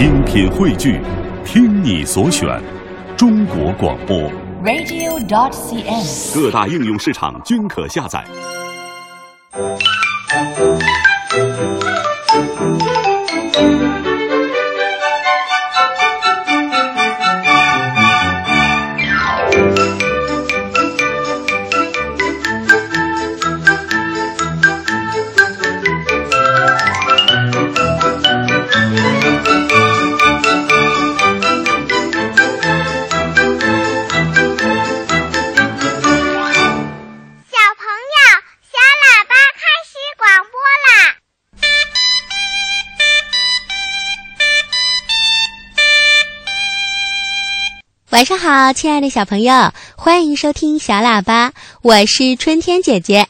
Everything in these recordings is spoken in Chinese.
精品汇聚，听你所选，中国广播。radio.dot.cn，。各大应用市场均可下载。晚上好，亲爱的小朋友，欢迎收听小喇叭，我是春天姐姐。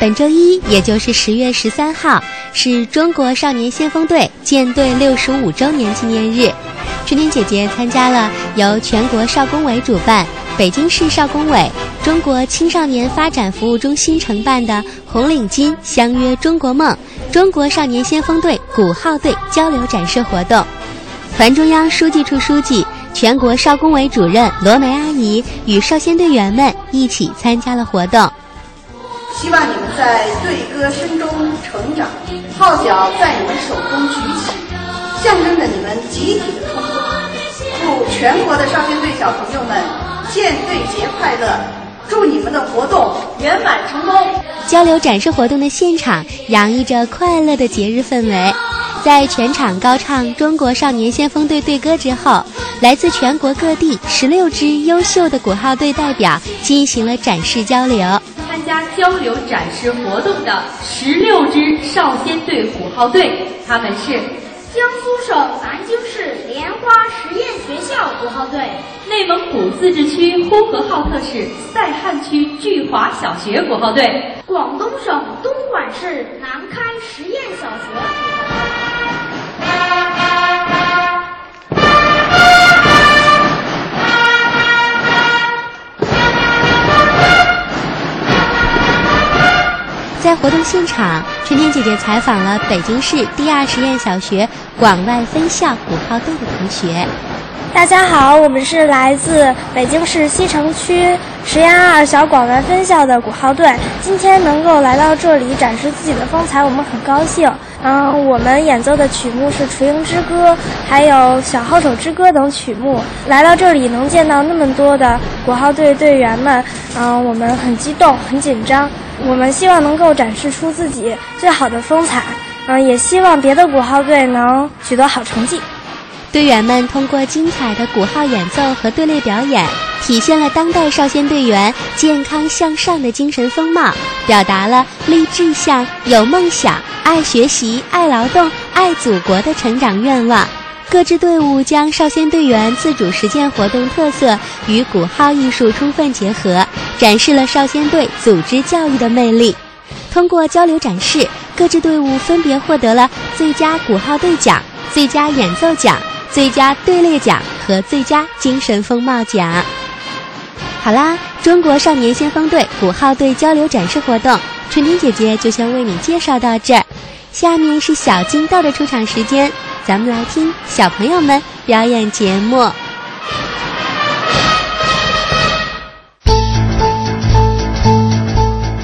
本周一，也就是十月十三号，是中国少年先锋队建队六十五周年纪念日。春天姐姐参加了由全国少工委主办、北京市少工委、中国青少年发展服务中心承办的“红领巾相约中国梦”中国少年先锋队鼓号队交流展示活动。团中央书记处书记、全国少工委主任罗梅阿姨与少先队员们一起参加了活动。希望你们在队歌声中成长，号角在你们手中举起，象征着你们集体的冲锋。祝全国的少先队小朋友们建队节快乐！祝你们的活动圆满成功！交流展示活动的现场洋溢着快乐的节日氛围。在全场高唱中国少年先锋队队歌之后，来自全国各地十六支优秀的鼓号队代表进行了展示交流。参加交流展示活动的十六支少先队鼓号队，他们是江苏省花实验学校五号队、内蒙古自治区呼和浩特市赛罕区聚华小学五号队，广东省东莞市南开实验小学。在活动现场，春天姐姐采访了北京市第二实验小学广外分校鼓号队的同学。大家好，我们是来自北京市西城区实验二小广外分校的鼓号队，今天能够来到这里展示自己的风采，我们很高兴。嗯，我们演奏的曲目是《雏鹰之歌》，还有《小号手之歌》等曲目。来到这里能见到那么多的鼓号队队员们，嗯，我们很激动，很紧张。我们希望能够展示出自己最好的风采，嗯，也希望别的鼓号队能取得好成绩。队员们通过精彩的鼓号演奏和队列表演，体现了当代少先队员健康向上的精神风貌，表达了立志向、有梦想、爱学习、爱劳动、爱祖国的成长愿望。各支队伍将少先队员自主实践活动特色与鼓号艺术充分结合，展示了少先队组织教育的魅力。通过交流展示，各支队伍分别获得了最佳鼓号队奖、最佳演奏奖。最佳队列奖和最佳精神风貌奖。好啦，中国少年先锋队鼓号队交流展示活动，春天姐姐就先为你介绍到这儿。下面是小金豆的出场时间，咱们来听小朋友们表演节目。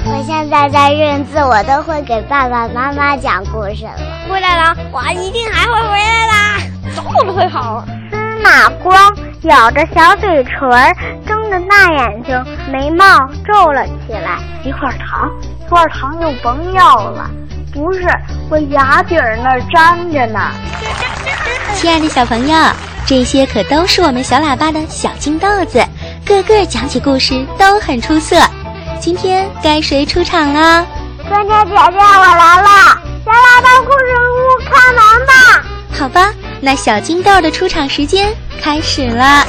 我现在在认字，我都会给爸爸妈妈讲故事了。灰太狼，我一定还会回来的，总不会好。司马光咬着小嘴唇儿，睁着大眼睛，眉毛皱了起来。一块糖，一块糖就甭要了。不是，我牙底儿那儿粘着呢。亲爱的小朋友，这些可都是我们小喇叭的小金豆子，个个讲起故事都很出色。今天该谁出场了？春天姐姐，我来了！小喇叭故事屋开门吧！好吧，那小金豆的出场时间开始了。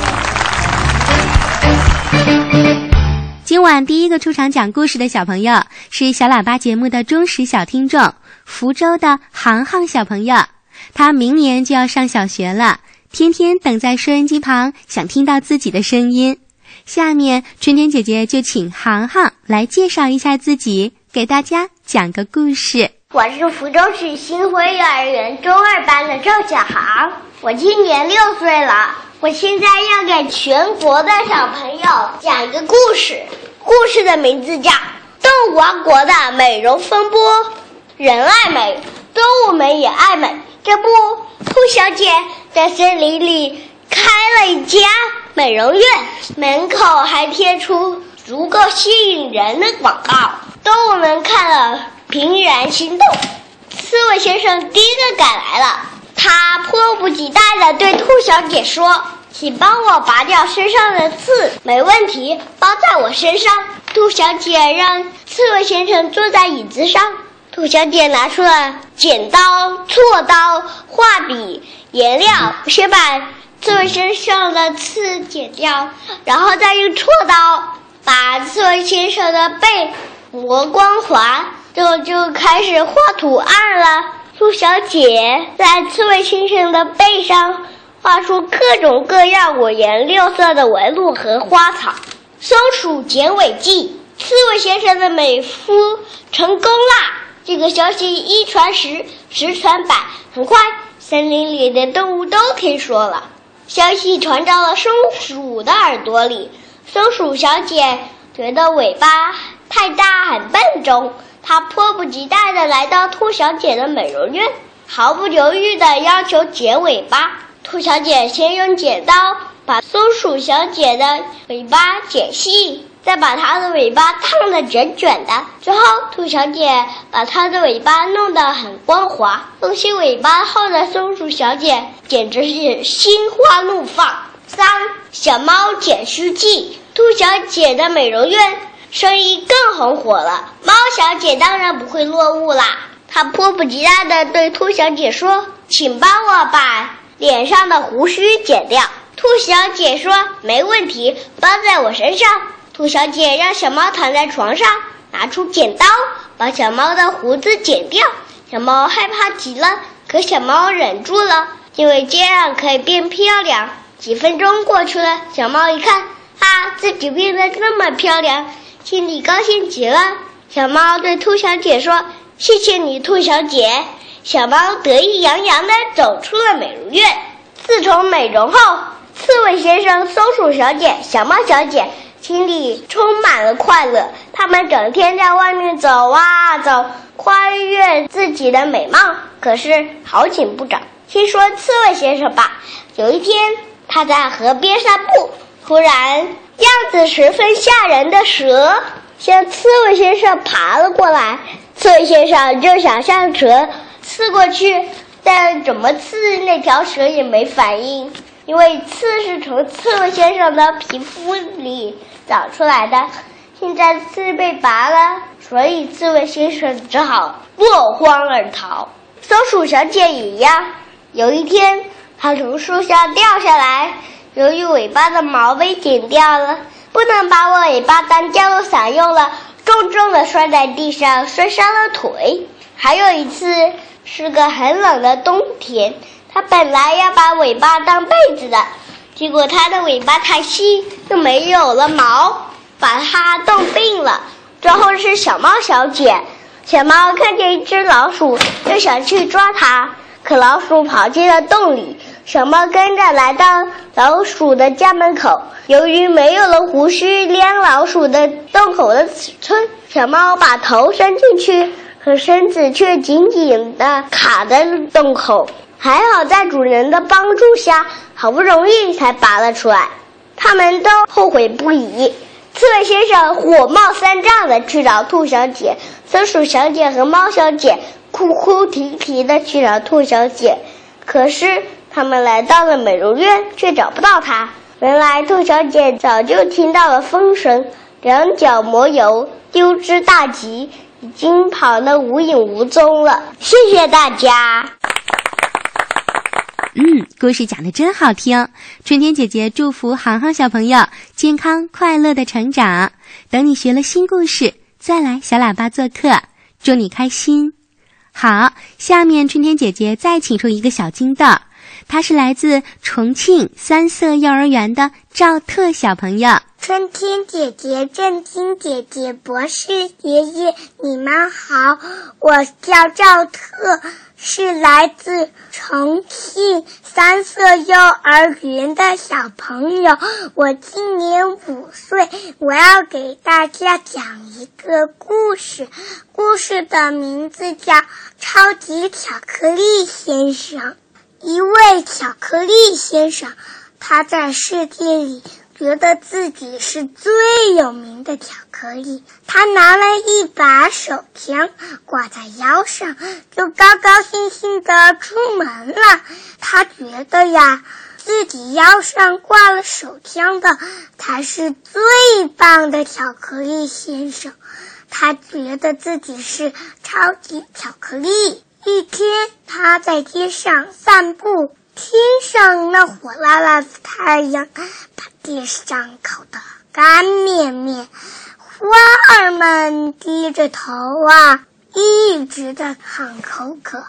今晚第一个出场讲故事的小朋友是小喇叭节目的忠实小听众，福州的航航小朋友。他明年就要上小学了，天天等在收音机旁，想听到自己的声音。下面春天姐姐就请航航来介绍一下自己，给大家讲个故事。我是福州市新辉幼儿园中二班的赵小航，我今年六岁了。我现在要给全国的小朋友讲一个故事，故事的名字叫《动物王国的美容风波》。人爱美，动物们也爱美。这不，兔小姐在森林里开了一家美容院，门口还贴出足够吸引人的广告。动物们看了，怦然心动。刺猬先生第一个赶来了。他迫不及待地对兔小姐说：“请帮我拔掉身上的刺。”“没问题，包在我身上。”兔小姐让刺猬先生坐在椅子上。兔小姐拿出了剪刀、锉刀、画笔、颜料，先把刺猬身上的刺剪掉，然后再用锉刀把刺猬先生的背磨光滑，就就开始画图案了。兔小姐在刺猬先生的背上画出各种各样五颜六色的纹路和花草。松鼠剪尾记，刺猬先生的美肤成功啦！这个消息一传十，十传百，很快森林里的动物都听说了。消息传到了松鼠的耳朵里，松鼠小姐觉得尾巴太大，很笨重。她迫不及待地来到兔小姐的美容院，毫不犹豫地要求剪尾巴。兔小姐先用剪刀把松鼠小姐的尾巴剪细，再把它的尾巴烫得卷卷的。最后，兔小姐把它的尾巴弄得很光滑。露西尾巴后的松鼠小姐简直是心花怒放。三小猫剪须记，兔小姐的美容院。生意更红火了，猫小姐当然不会落伍啦。她迫不及待地对兔小姐说：“请帮我把脸上的胡须剪掉。”兔小姐说：“没问题，包在我身上。”兔小姐让小猫躺在床上，拿出剪刀把小猫的胡子剪掉。小猫害怕极了，可小猫忍住了，因为这样可以变漂亮。几分钟过去了，小猫一看，啊，自己变得这么漂亮。心里高兴极了，小猫对兔小姐说：“谢谢你，兔小姐。”小猫得意洋洋地走出了美容院。自从美容后，刺猬先生、松鼠小姐、小猫小姐心里充满了快乐。他们整天在外面走啊走，夸悦自己的美貌。可是好景不长，先说刺猬先生吧。有一天，他在河边散步，突然。样子十分吓人的蛇向刺猬先生爬了过来，刺猬先生就想向蛇刺过去，但怎么刺那条蛇也没反应，因为刺是从刺猬先生的皮肤里长出来的。现在刺被拔了，所以刺猬先生只好落荒而逃。松鼠小姐也一样，有一天，她从树上掉下来。由于尾巴的毛被剪掉了，不能把尾巴当降落伞用了，重重的摔在地上，摔伤了腿。还有一次是个很冷的冬天，它本来要把尾巴当被子的，结果它的尾巴太细，又没有了毛，把它冻病了。最后是小猫小姐，小猫看见一只老鼠，就想去抓它，可老鼠跑进了洞里。小猫跟着来到老鼠的家门口，由于没有了胡须量老鼠的洞口的尺寸，小猫把头伸进去，可身子却紧紧地卡在洞口。还好在主人的帮助下，好不容易才拔了出来。他们都后悔不已。刺猬先生火冒三丈的去找兔小姐，松鼠小姐和猫小姐哭哭啼啼的去找兔小姐，可是。他们来到了美容院，却找不到她。原来兔小姐早就听到了风声，两脚抹油，丢之大吉，已经跑得无影无踪了。谢谢大家。嗯，故事讲的真好听。春天姐姐祝福航航小朋友健康快乐的成长。等你学了新故事，再来小喇叭做客，祝你开心。好，下面春天姐姐再请出一个小金豆，他是来自重庆三色幼儿园的赵特小朋友。春天姐姐、正金姐姐、博士爷爷，你们好，我叫赵特，是来自重庆三色幼儿园的小朋友。我今年五岁，我要给大家讲一个故事，故事的名字叫。超级巧克力先生，一位巧克力先生，他在世界里觉得自己是最有名的巧克力。他拿了一把手枪挂在腰上，就高高兴兴的出门了。他觉得呀，自己腰上挂了手枪的才是最棒的巧克力先生。他觉得自己是超级巧克力。一天，他在街上散步，天上那火辣辣的太阳把地上烤得干面面，花儿们低着头啊，一直在喊口渴。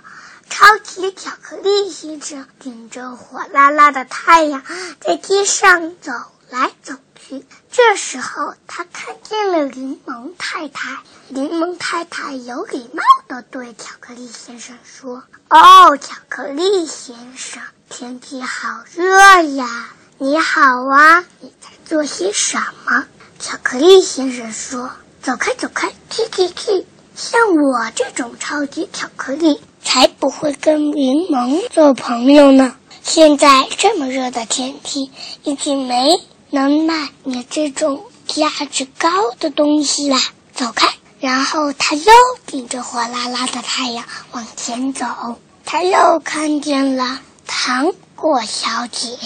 超级巧克力先生顶着火辣辣的太阳，在街上走来走去。这时候，他看见了柠檬太太。柠檬太太有礼貌地对巧克力先生说：“哦，巧克力先生，天气好热呀！你好啊，你在做些什么？”巧克力先生说：“走开，走开，去去去！像我这种超级巧克力，才不会跟柠檬做朋友呢。现在这么热的天气，已经没……”能卖你这种价值高的东西啦！走开！然后他又顶着火辣辣的太阳往前走。他又看见了糖果小姐。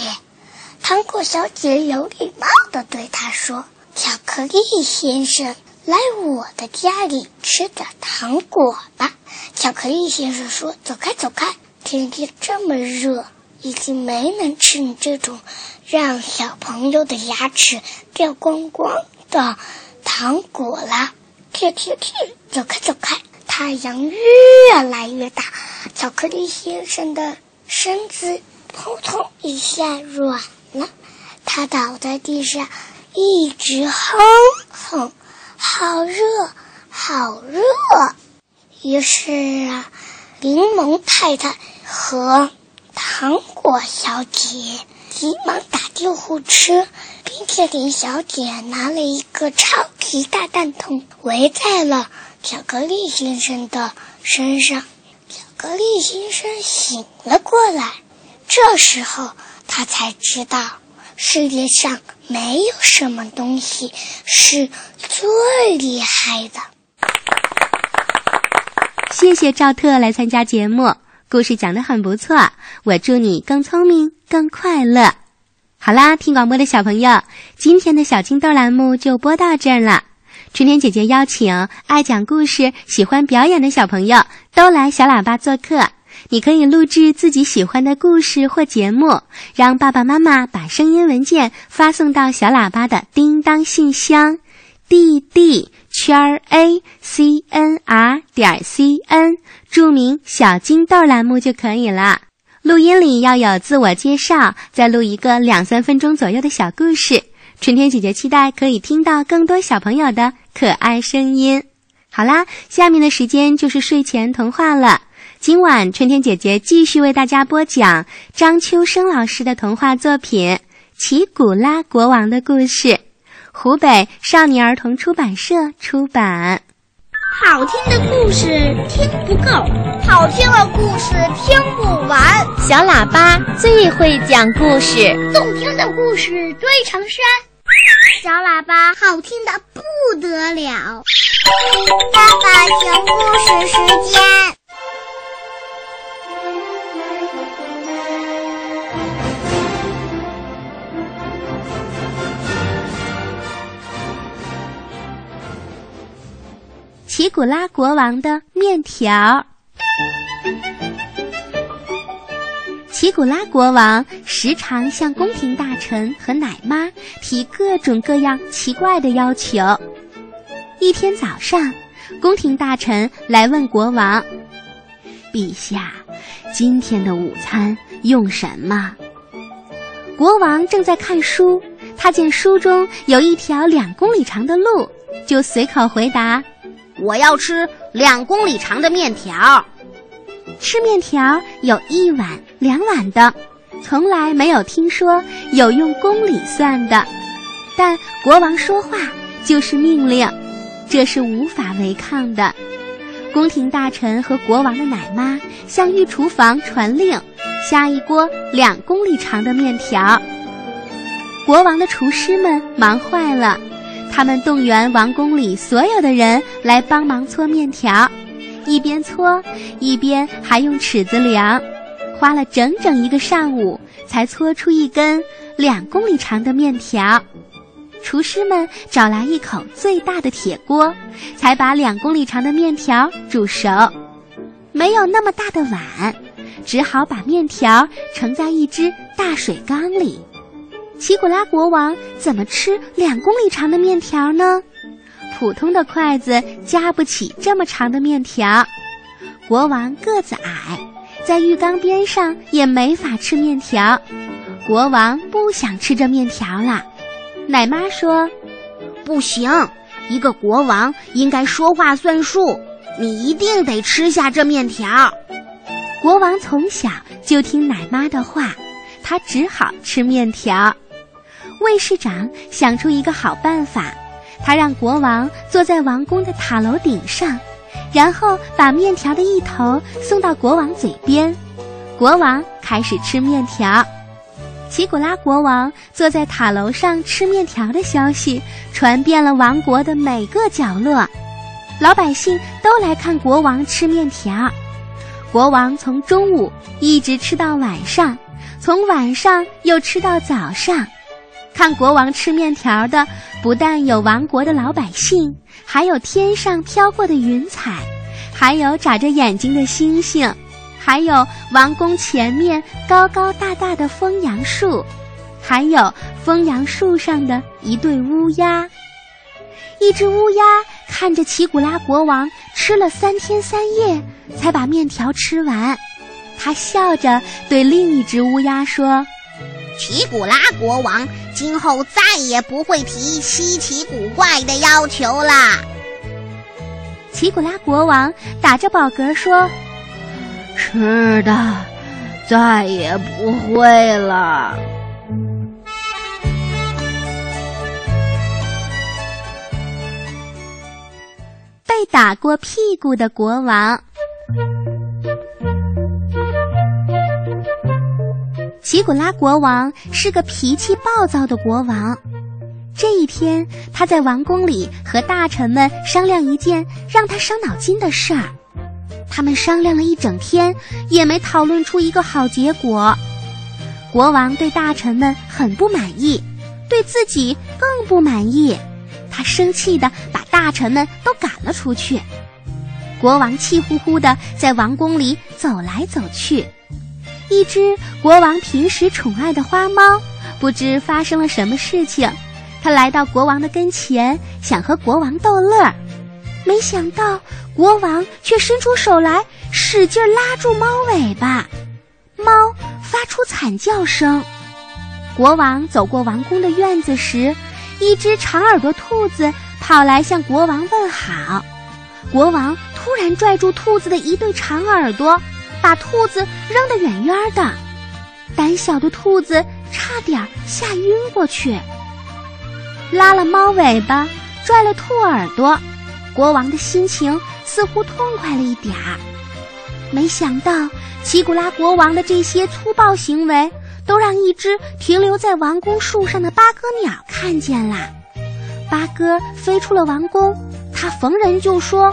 糖果小姐有礼貌地对他说：“巧克力先生，来我的家里吃点糖果吧。”巧克力先生说：“走开，走开！天气这么热，已经没能吃你这种。”让小朋友的牙齿掉光光的糖果了，去去去，走开走开！太阳越来越大，巧克力先生的身子扑通一下软了，他倒在地上，一直哼哼，好热，好热。于是啊，柠檬太太和糖果小姐。急忙打救护车，冰淇淋小姐拿了一个超级大蛋筒，围在了巧克力先生的身上。巧克力先生醒了过来，这时候他才知道，世界上没有什么东西是最厉害的。谢谢赵特来参加节目。故事讲得很不错，我祝你更聪明、更快乐。好啦，听广播的小朋友，今天的小金豆栏目就播到这儿了。春天姐姐邀请爱讲故事、喜欢表演的小朋友都来小喇叭做客。你可以录制自己喜欢的故事或节目，让爸爸妈妈把声音文件发送到小喇叭的叮当信箱：d d 圈 a c n r 点 c n。注明“小金豆”栏目就可以了。录音里要有自我介绍，再录一个两三分钟左右的小故事。春天姐姐期待可以听到更多小朋友的可爱声音。好啦，下面的时间就是睡前童话了。今晚春天姐姐继续为大家播讲张秋生老师的童话作品《奇古拉国王的故事》，湖北少年儿童出版社出版。好听的故事听不够，好听的故事听不完。小喇叭最会讲故事，动听的故事堆成山。小喇叭好听的不得了。爸爸讲故事时间。奇古拉国王的面条。奇古拉国王时常向宫廷大臣和奶妈提各种各样奇怪的要求。一天早上，宫廷大臣来问国王：“陛下，今天的午餐用什么？”国王正在看书，他见书中有一条两公里长的路，就随口回答：“我要吃两公里长的面条。”吃面条有一碗、两碗的，从来没有听说有用公里算的。但国王说话就是命令，这是无法违抗的。宫廷大臣和国王的奶妈向御厨房传令，下一锅两公里长的面条。国王的厨师们忙坏了，他们动员王宫里所有的人来帮忙搓面条。一边搓，一边还用尺子量，花了整整一个上午才搓出一根两公里长的面条。厨师们找来一口最大的铁锅，才把两公里长的面条煮熟。没有那么大的碗，只好把面条盛在一只大水缸里。奇古拉国王怎么吃两公里长的面条呢？普通的筷子夹不起这么长的面条，国王个子矮，在浴缸边上也没法吃面条。国王不想吃这面条了。奶妈说：“不行，一个国王应该说话算数，你一定得吃下这面条。”国王从小就听奶妈的话，他只好吃面条。卫士长想出一个好办法。他让国王坐在王宫的塔楼顶上，然后把面条的一头送到国王嘴边。国王开始吃面条。奇古拉国王坐在塔楼上吃面条的消息传遍了王国的每个角落，老百姓都来看国王吃面条。国王从中午一直吃到晚上，从晚上又吃到早上。看国王吃面条的，不但有王国的老百姓，还有天上飘过的云彩，还有眨着眼睛的星星，还有王宫前面高高大大的枫杨树，还有枫杨树上的一对乌鸦。一只乌鸦看着奇古拉国王吃了三天三夜才把面条吃完，他笑着对另一只乌鸦说。奇古拉国王今后再也不会提稀奇古怪的要求啦。奇古拉国王打着饱嗝说：“是的再也不会了。”被打过屁股的国王。吉古拉国王是个脾气暴躁的国王。这一天，他在王宫里和大臣们商量一件让他伤脑筋的事儿。他们商量了一整天，也没讨论出一个好结果。国王对大臣们很不满意，对自己更不满意。他生气的把大臣们都赶了出去。国王气呼呼的在王宫里走来走去。一只国王平时宠爱的花猫，不知发生了什么事情，它来到国王的跟前，想和国王逗乐，没想到国王却伸出手来，使劲拉住猫尾巴，猫发出惨叫声。国王走过王宫的院子时，一只长耳朵兔子跑来向国王问好，国王突然拽住兔子的一对长耳朵。把兔子扔得远远的，胆小的兔子差点吓晕过去。拉了猫尾巴，拽了兔耳朵，国王的心情似乎痛快了一点儿。没想到，奇古拉国王的这些粗暴行为，都让一只停留在王宫树上的八哥鸟看见了。八哥飞出了王宫，他逢人就说：“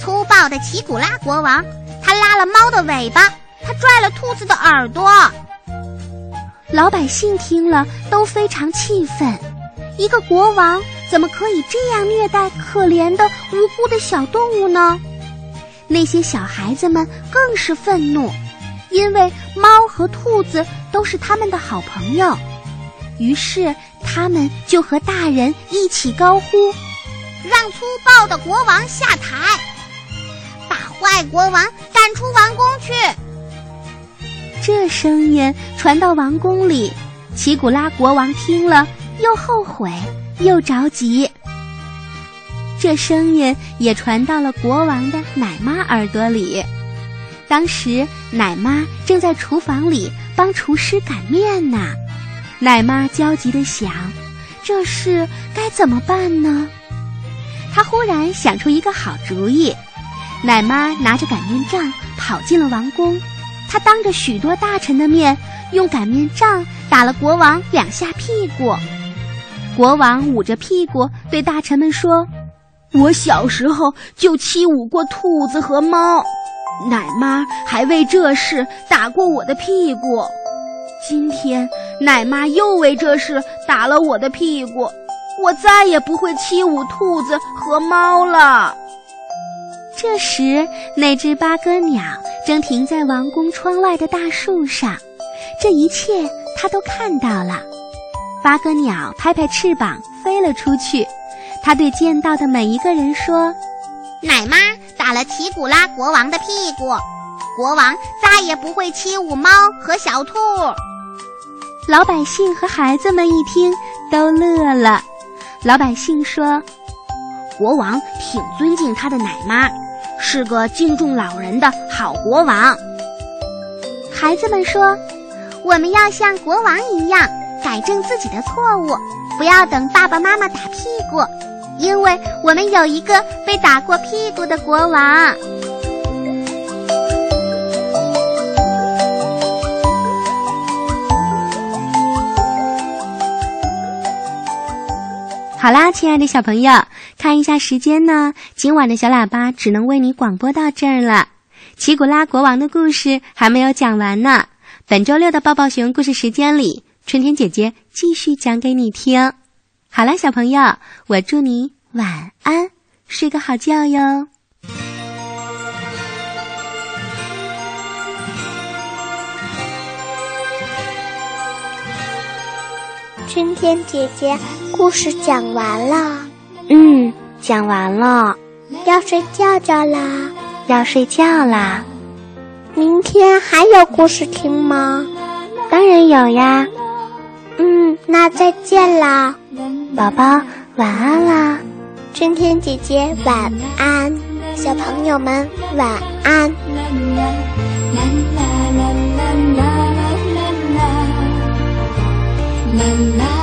粗暴的奇古拉国王。”他拉了猫的尾巴，他拽了兔子的耳朵。老百姓听了都非常气愤，一个国王怎么可以这样虐待可怜的无辜的小动物呢？那些小孩子们更是愤怒，因为猫和兔子都是他们的好朋友。于是他们就和大人一起高呼：“让粗暴的国王下台！”外国王赶出王宫去。这声音传到王宫里，奇古拉国王听了，又后悔又着急。这声音也传到了国王的奶妈耳朵里。当时，奶妈正在厨房里帮厨师擀面呢。奶妈焦急地想：这事该怎么办呢？她忽然想出一个好主意。奶妈拿着擀面杖跑进了王宫，她当着许多大臣的面，用擀面杖打了国王两下屁股。国王捂着屁股对大臣们说：“我小时候就欺侮过兔子和猫。”奶妈还为这事打过我的屁股，今天奶妈又为这事打了我的屁股，我再也不会欺侮兔子和猫了。这时，那只八哥鸟正停在王宫窗外的大树上，这一切它都看到了。八哥鸟拍拍翅膀飞了出去，它对见到的每一个人说：“奶妈。”打了奇古拉国王的屁股，国王再也不会欺侮猫和小兔。老百姓和孩子们一听都乐了。老百姓说：“国王挺尊敬他的奶妈，是个敬重老人的好国王。”孩子们说：“我们要像国王一样改正自己的错误，不要等爸爸妈妈打屁股。”因为我们有一个被打过屁股的国王。好啦，亲爱的小朋友，看一下时间呢，今晚的小喇叭只能为你广播到这儿了。奇古拉国王的故事还没有讲完呢，本周六的抱抱熊故事时间里，春天姐姐继续讲给你听。好啦，小朋友，我祝你晚安，睡个好觉哟。春天姐姐，故事讲完了。嗯，讲完了，要睡觉觉啦。要睡觉啦。明天还有故事听吗？当然有呀。嗯，那再见啦。宝宝，晚安啦！春天姐姐晚安，小朋友们晚安。my life.